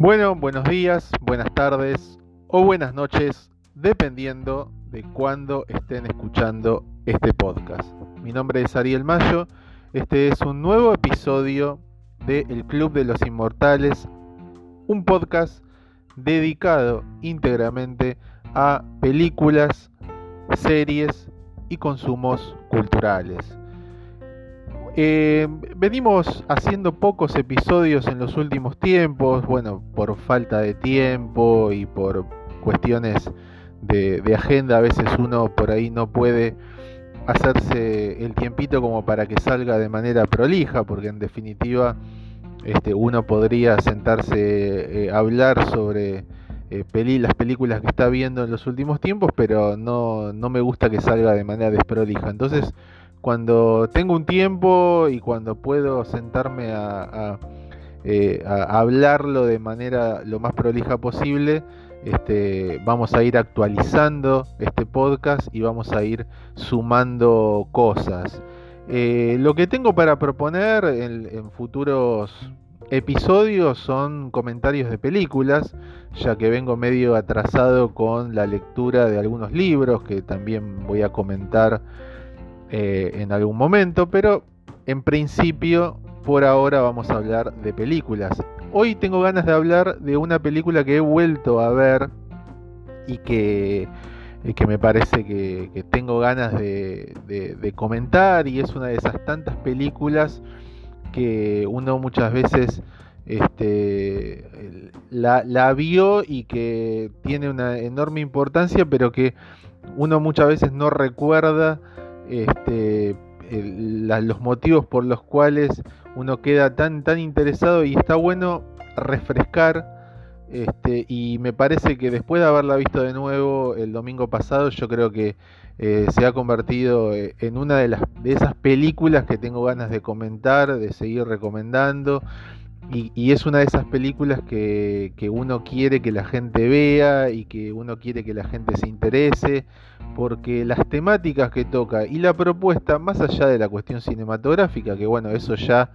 Bueno, buenos días, buenas tardes o buenas noches, dependiendo de cuándo estén escuchando este podcast. Mi nombre es Ariel Mayo, este es un nuevo episodio de El Club de los Inmortales, un podcast dedicado íntegramente a películas, series y consumos culturales. Eh, venimos haciendo pocos episodios en los últimos tiempos, bueno, por falta de tiempo y por cuestiones de, agenda, a veces uno por ahí no puede hacerse el tiempito como para que salga de manera prolija, porque en definitiva este, uno podría sentarse eh, hablar sobre eh, las películas que está viendo en los últimos tiempos, pero no, no me gusta que salga de manera desprolija. Entonces, cuando tengo un tiempo y cuando puedo sentarme eh, a, hablarlo de manera lo más prolija posible, este, vamos a ir actualizando este podcast y vamos a ir sumando cosas. Eh, lo que tengo para proponer en, futuros episodios son comentarios de películas, ya que vengo medio atrasado con la lectura de algunos libros que también voy a comentar eh, en algún momento, pero en principio por ahora vamos a hablar de películas. Hoy tengo ganas de hablar de una película que he vuelto a ver y que, que me parece que, tengo ganas de, comentar y es una de esas tantas películas que uno muchas veces este, la, la, vio y que tiene una enorme importancia, pero que uno muchas veces no recuerda este, los motivos por los cuales uno queda tan, tan interesado y está bueno refrescar. Este, y me parece que después de haberla visto de nuevo el domingo pasado, yo creo que eh, se ha convertido eh, en una de, las, de esas películas que tengo ganas de comentar, de seguir recomendando. Y, es una de esas películas que, uno quiere que la gente vea y que uno quiere que la gente se interese, porque las temáticas que toca y la propuesta, más allá de la cuestión cinematográfica, que bueno, eso ya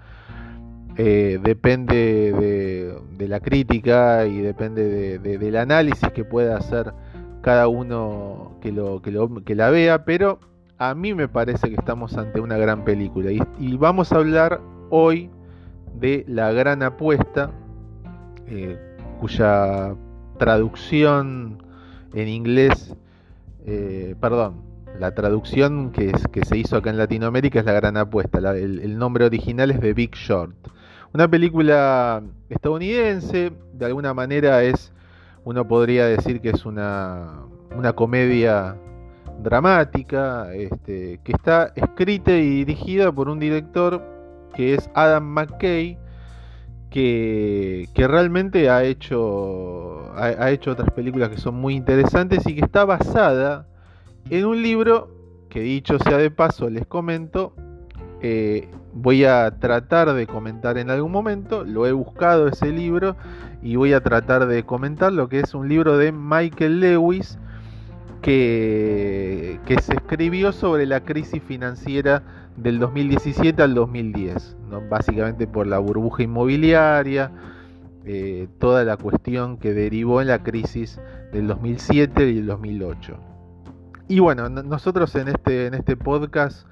eh, depende de, la crítica y depende del análisis que pueda hacer cada uno que, lo, que, lo, que la vea, pero a mí me parece que estamos ante una gran película. Y vamos a hablar hoy de La Gran Apuesta, eh, cuya traducción en inglés, eh, perdón, la traducción que, es, que se hizo acá en Latinoamérica es La Gran Apuesta, el, nombre original es The Big Short. Una película estadounidense, de alguna manera es, uno podría decir que es una, una comedia dramática, este, que está escrita y dirigida por un director que es Adam McKay, que, realmente ha hecho, ha, hecho otras películas que son muy interesantes y que está basada en un libro que dicho sea de paso, les comento, eh, voy a tratar de comentar en algún momento, lo he buscado ese libro y voy a tratar de comentar lo que es un libro de Michael Lewis que, que se escribió sobre la crisis financiera del 2017 al 2010, básicamente por la burbuja inmobiliaria, eh, toda la cuestión que derivó en la crisis del 2007 y el 2008. Y bueno, nosotros en este, en este podcast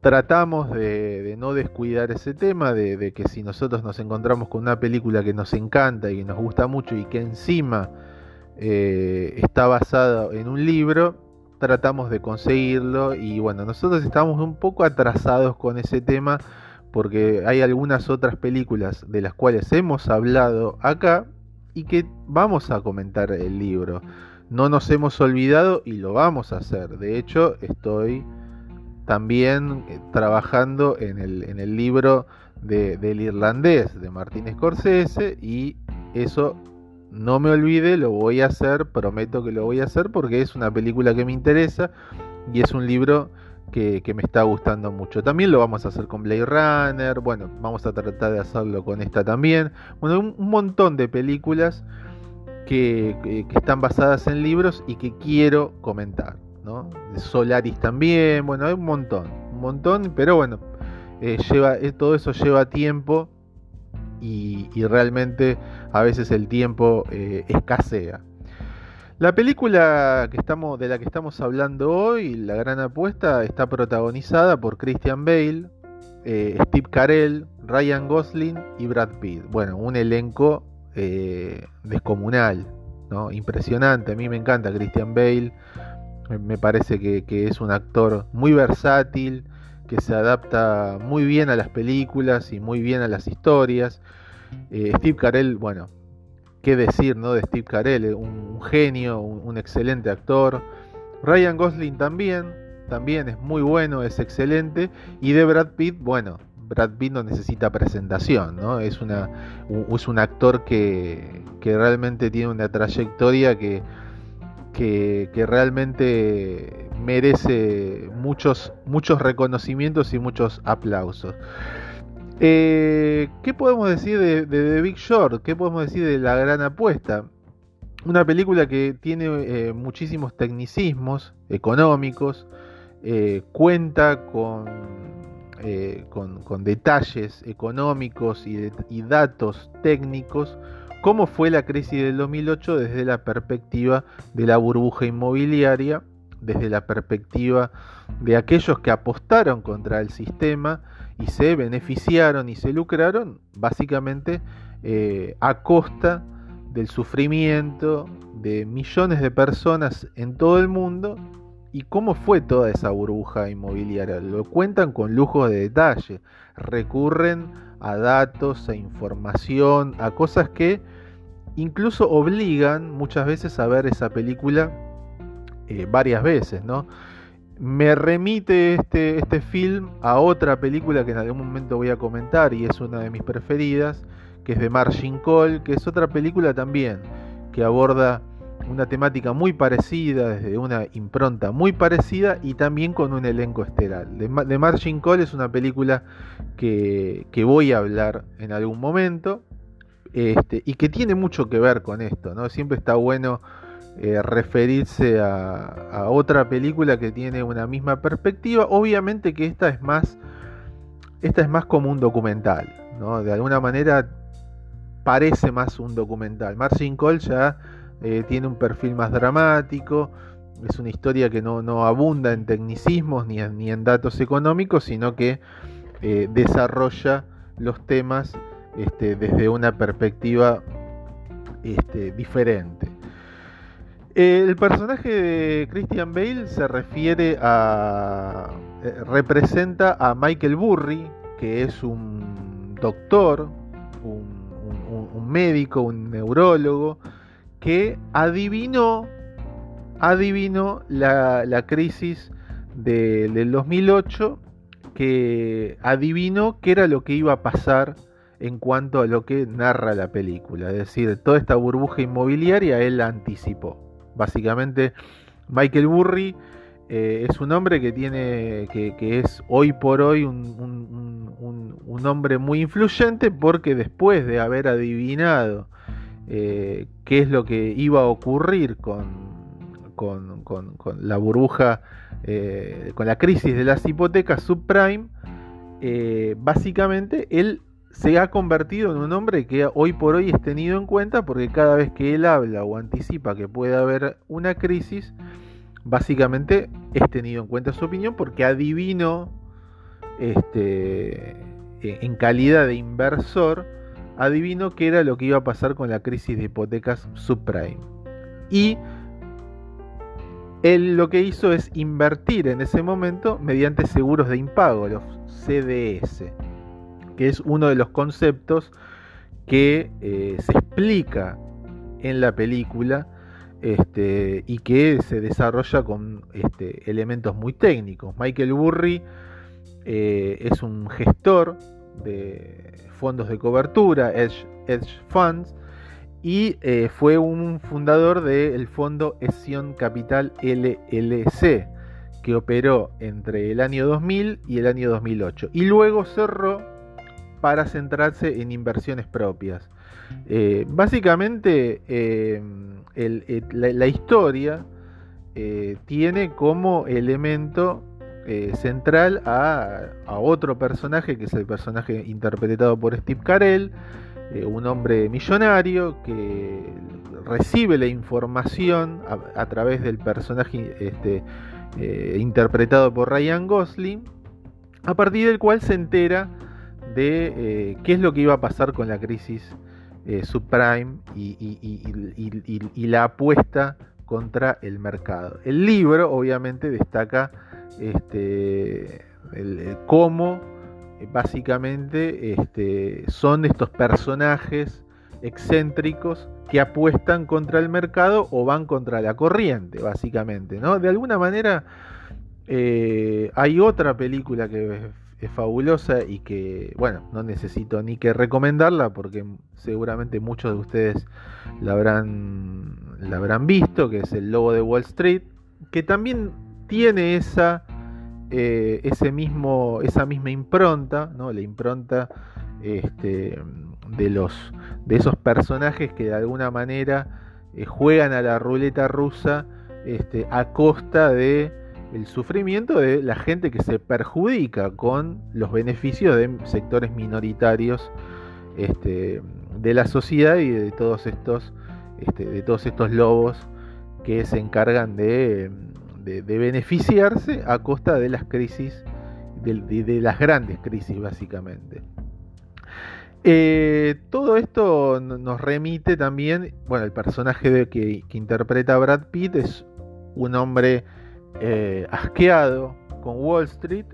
tratamos de, no descuidar ese tema, de, que si nosotros nos encontramos con una película que nos encanta y que nos gusta mucho y que encima eh, está basada en un libro, tratamos de conseguirlo y bueno, nosotros estamos un poco atrasados con ese tema porque hay algunas otras películas de las cuales hemos hablado acá y que vamos a comentar el libro. No nos hemos olvidado y lo vamos a hacer. De hecho, estoy también eh, trabajando en el, en el libro de, del irlandés de Martín Scorsese y eso no me olvide, lo voy a hacer, prometo que lo voy a hacer porque es una película que me interesa y es un libro que, me está gustando mucho. También lo vamos a hacer con Blade Runner, bueno, vamos a tratar de hacerlo con esta también. Bueno, un, montón de películas que, están basadas en libros y que quiero comentar, ¿no? Solaris también, bueno, hay un montón, un montón, pero bueno, eh, lleva, eh, todo eso lleva tiempo y, realmente a veces el tiempo eh, escasea. La película que estamos, de la que estamos hablando hoy, La Gran Apuesta, está protagonizada por Christian Bale, eh, Steve Carell, Ryan Gosling y Brad Pitt. Bueno, un elenco eh, descomunal, ¿no? impresionante. A mí me encanta Christian Bale, me parece que, es un actor muy versátil, que se adapta muy bien a las películas y muy bien a las historias. Eh, Steve Carell, bueno, qué decir, ¿no? De Steve Carell, un, genio, un, excelente actor. Ryan Gosling también, también es muy bueno, es excelente. Y de Brad Pitt, bueno, Brad Pitt no necesita presentación, ¿no? Es, una, es un actor que, que realmente tiene una trayectoria que que, realmente merece muchos, muchos reconocimientos y muchos aplausos. Eh, ¿Qué podemos decir de, The Big Short? ¿Qué podemos decir de La Gran Apuesta? Una película que tiene eh, muchísimos tecnicismos económicos, eh, cuenta con, con, detalles económicos y, y datos técnicos cómo fue la crisis del 2008 desde la perspectiva de la burbuja inmobiliaria, desde la perspectiva de aquellos que apostaron contra el sistema y se beneficiaron y se lucraron básicamente eh, a costa del sufrimiento de millones de personas en todo el mundo y cómo fue toda esa burbuja inmobiliaria. Lo cuentan con lujo de detalle, recurren a datos, a información, a cosas que incluso obligan muchas veces a ver esa película eh, varias veces, ¿no? Me remite este, este film a otra película que en algún momento voy a comentar y es una de mis preferidas, que es de Margin Call, que es otra película también que aborda una temática muy parecida, desde una impronta muy parecida y también con un elenco estelar. De, de Margin Call es una película que, que voy a hablar en algún momento este, y que tiene mucho que ver con esto, ¿no? Siempre está bueno eh, referirse a, otra película que tiene una misma perspectiva. Obviamente que esta es más, esta es más como un documental, ¿no? De alguna manera parece más un documental. Marcin Cole ya eh, tiene un perfil más dramático. Es una historia que no, abunda en tecnicismos ni en, datos económicos, sino que eh, desarrolla los temas este, desde una perspectiva este, diferente. El personaje de Christian Bale se refiere a. Eh, representa a Michael Burry, que es un doctor, un, médico, un neurólogo, que adivinó, adivinó la, crisis del 2008, que adivinó qué era lo que iba a pasar en cuanto a lo que narra la película. Es decir, toda esta burbuja inmobiliaria él la anticipó. Básicamente, Michael Burry eh, es un hombre que tiene. que, es hoy por hoy un, hombre muy influyente porque después de haber adivinado eh, qué es lo que iba a ocurrir con, con, la burbuja, eh, con la crisis de las hipotecas subprime, básicamente él se ha convertido en un hombre que hoy por hoy es tenido en cuenta porque cada vez que él habla o anticipa que puede haber una crisis, básicamente es tenido en cuenta su opinión porque adivino este, en calidad de inversor, adivino qué era lo que iba a pasar con la crisis de hipotecas subprime. Y él lo que hizo es invertir en ese momento mediante seguros de impago, los CDS que es uno de los conceptos que eh, se explica en la película este, y que se desarrolla con este, elementos muy técnicos. Michael Burry eh, es un gestor de fondos de cobertura, Edge, Funds, y eh, fue un fundador del fondo Esion Capital LLC, que operó entre el año 2000 y el año 2008. Y luego cerró para centrarse en inversiones propias. Eh, básicamente, eh, la, historia eh, tiene como elemento central a, otro personaje, que es el personaje interpretado por Steve Carell, eh, un hombre millonario que recibe la información a, través del personaje este, eh, interpretado por Ryan Gosling, a partir del cual se entera de eh, qué es lo que iba a pasar con la crisis subprime y, la apuesta contra el mercado. El libro obviamente destaca este, cómo básicamente este, son estos personajes excéntricos que apuestan contra el mercado o van contra la corriente, básicamente. ¿no? De alguna manera eh, hay otra película que es, fabulosa y que, bueno, no necesito ni que recomendarla porque seguramente muchos de ustedes la habrán, la habrán visto, que es El Lobo de Wall Street, que también tiene esa eh, ese mismo, esa misma impronta, ¿no? la impronta este, de, los, de esos personajes que de alguna manera eh, juegan a la ruleta rusa este, a costa de el sufrimiento de la gente que se perjudica con los beneficios de sectores minoritarios este, de la sociedad y de todos estos este, de todos estos lobos que se encargan de beneficiarse a costa de las crisis, de, las grandes crisis básicamente. Eh, todo esto nos remite también, bueno, el personaje que, interpreta Brad Pitt es un hombre eh, asqueado con Wall Street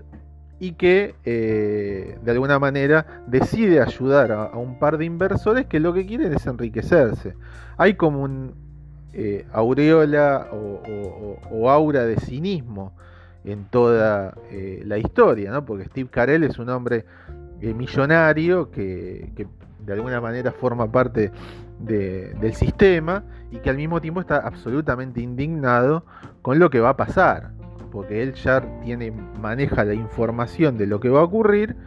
y que eh, de alguna manera decide ayudar a, un par de inversores que lo que quieren es enriquecerse. Hay como un, eh, aureola o, aura de cinismo en toda la historia, ¿no? porque Steve Carell es un hombre millonario que, de alguna manera forma parte del sistema y que al mismo tiempo está absolutamente indignado con lo que va a pasar, porque él ya tiene, maneja la información de lo que va a ocurrir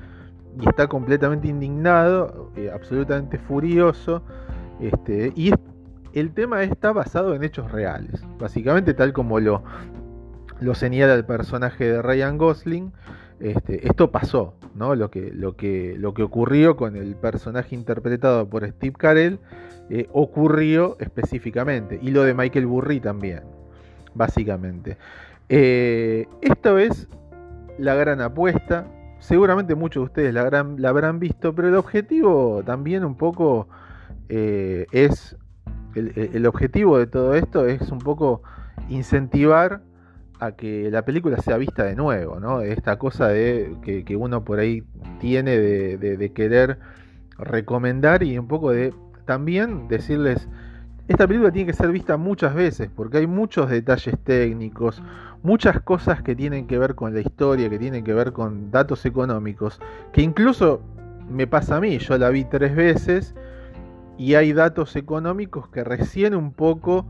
y está completamente indignado, absolutamente furioso, este, y el tema está basado en hechos reales, básicamente tal como lo, lo señala el personaje de Ryan Gosling. Este, esto pasó, ¿no? Lo que, lo, que, lo que ocurrió con el personaje interpretado por Steve Carell eh, ocurrió específicamente. Y lo de Michael Burry también, básicamente. Eh, esto es la gran apuesta. Seguramente muchos de ustedes la, la habrán visto, pero el objetivo también un poco eh, es el, objetivo de todo esto es un poco incentivar a que la película sea vista de nuevo, ¿no? Esta cosa de que, uno por ahí tiene de, querer recomendar y un poco de también decirles, esta película tiene que ser vista muchas veces porque hay muchos detalles técnicos, muchas cosas que tienen que ver con la historia, que tienen que ver con datos económicos, que incluso me pasa a mí, yo la vi tres veces y hay datos económicos que recién un poco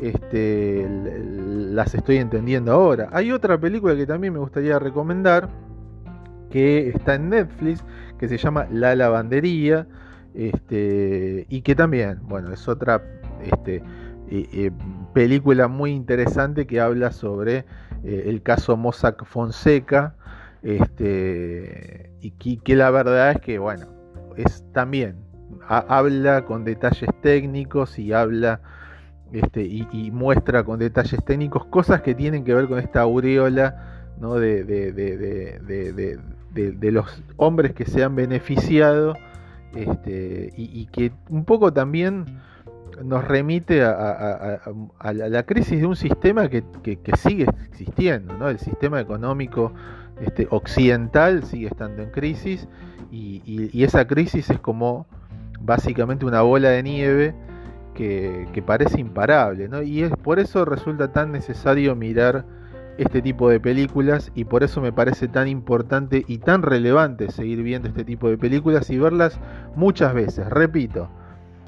este, las estoy entendiendo ahora. Hay otra película que también me gustaría recomendar, que está en Netflix, que se llama La Lavandería, este, y que también, bueno, es otra este, eh, eh, película muy interesante que habla sobre eh, el caso Mossack Fonseca, este, y que la verdad es que, bueno, es también habla con detalles técnicos y habla este, y, muestra con detalles técnicos cosas que tienen que ver con esta aureola de, los hombres que se han beneficiado este, y, que un poco también nos remite a, la crisis de un sistema que, sigue existiendo, ¿no? el sistema económico este, occidental sigue estando en crisis y esa crisis es como básicamente una bola de nieve que, parece imparable. Y es por eso resulta tan necesario mirar este tipo de películas y por eso me parece tan importante y tan relevante seguir viendo este tipo de películas y verlas muchas veces. Repito,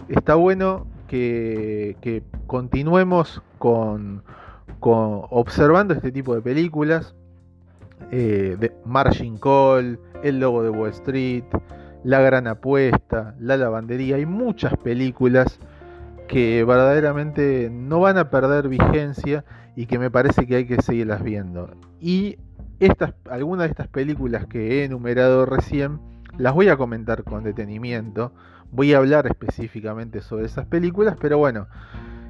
está bueno que, continuemos con, observando este tipo de películas. Eh, Margin Call, El Lobo de Wall Street, la Gran Apuesta, La Lavandería, hay muchas películas que verdaderamente no van a perder vigencia y que me parece que hay que seguirlas viendo. Y estas, algunas de estas películas que he enumerado recién las voy a comentar con detenimiento, voy a hablar específicamente sobre esas películas, pero bueno,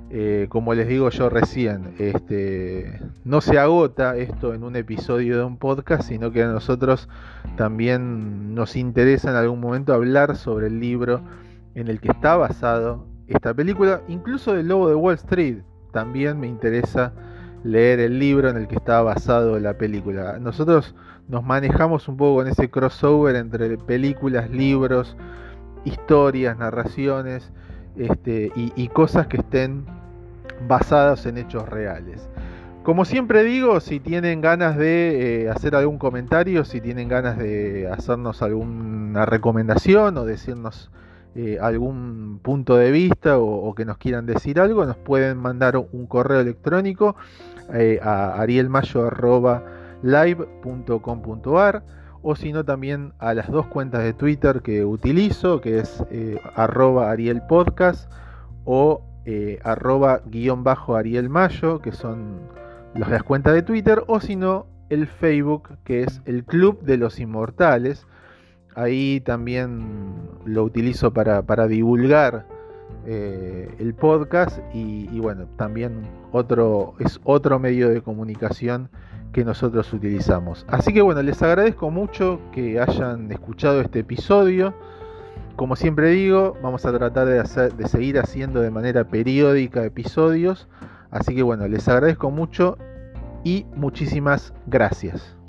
eh, como les digo yo recién, este, no se agota esto en un episodio de un podcast, sino que a nosotros también nos interesa en algún momento hablar sobre el libro en el que está basado esta película, incluso del Lobo de Wall Street. También me interesa leer el libro en el que está basado la película. Nosotros nos manejamos un poco con ese crossover entre películas, libros, historias, narraciones este, y cosas que estén basadas en hechos reales. Como siempre digo, si tienen ganas de eh, hacer algún comentario, si tienen ganas de hacernos alguna recomendación o decirnos eh, algún punto de vista o, que nos quieran decir algo, nos pueden mandar un correo electrónico eh, a arielmayo.live.com.ar o si no también a las dos cuentas de Twitter que utilizo, que es arroba arielpodcast o eh, arroba guion bajo Ariel Mayo, que son las cuentas de Twitter, o si no, el Facebook, que es el Club de los Inmortales. Ahí también lo utilizo para, divulgar eh, el podcast y, bueno, también otro, es otro medio de comunicación que nosotros utilizamos. Así que bueno, les agradezco mucho que hayan escuchado este episodio. Como siempre digo, vamos a tratar de, hacer, de seguir haciendo de manera periódica episodios. Así que bueno, les agradezco mucho y muchísimas gracias.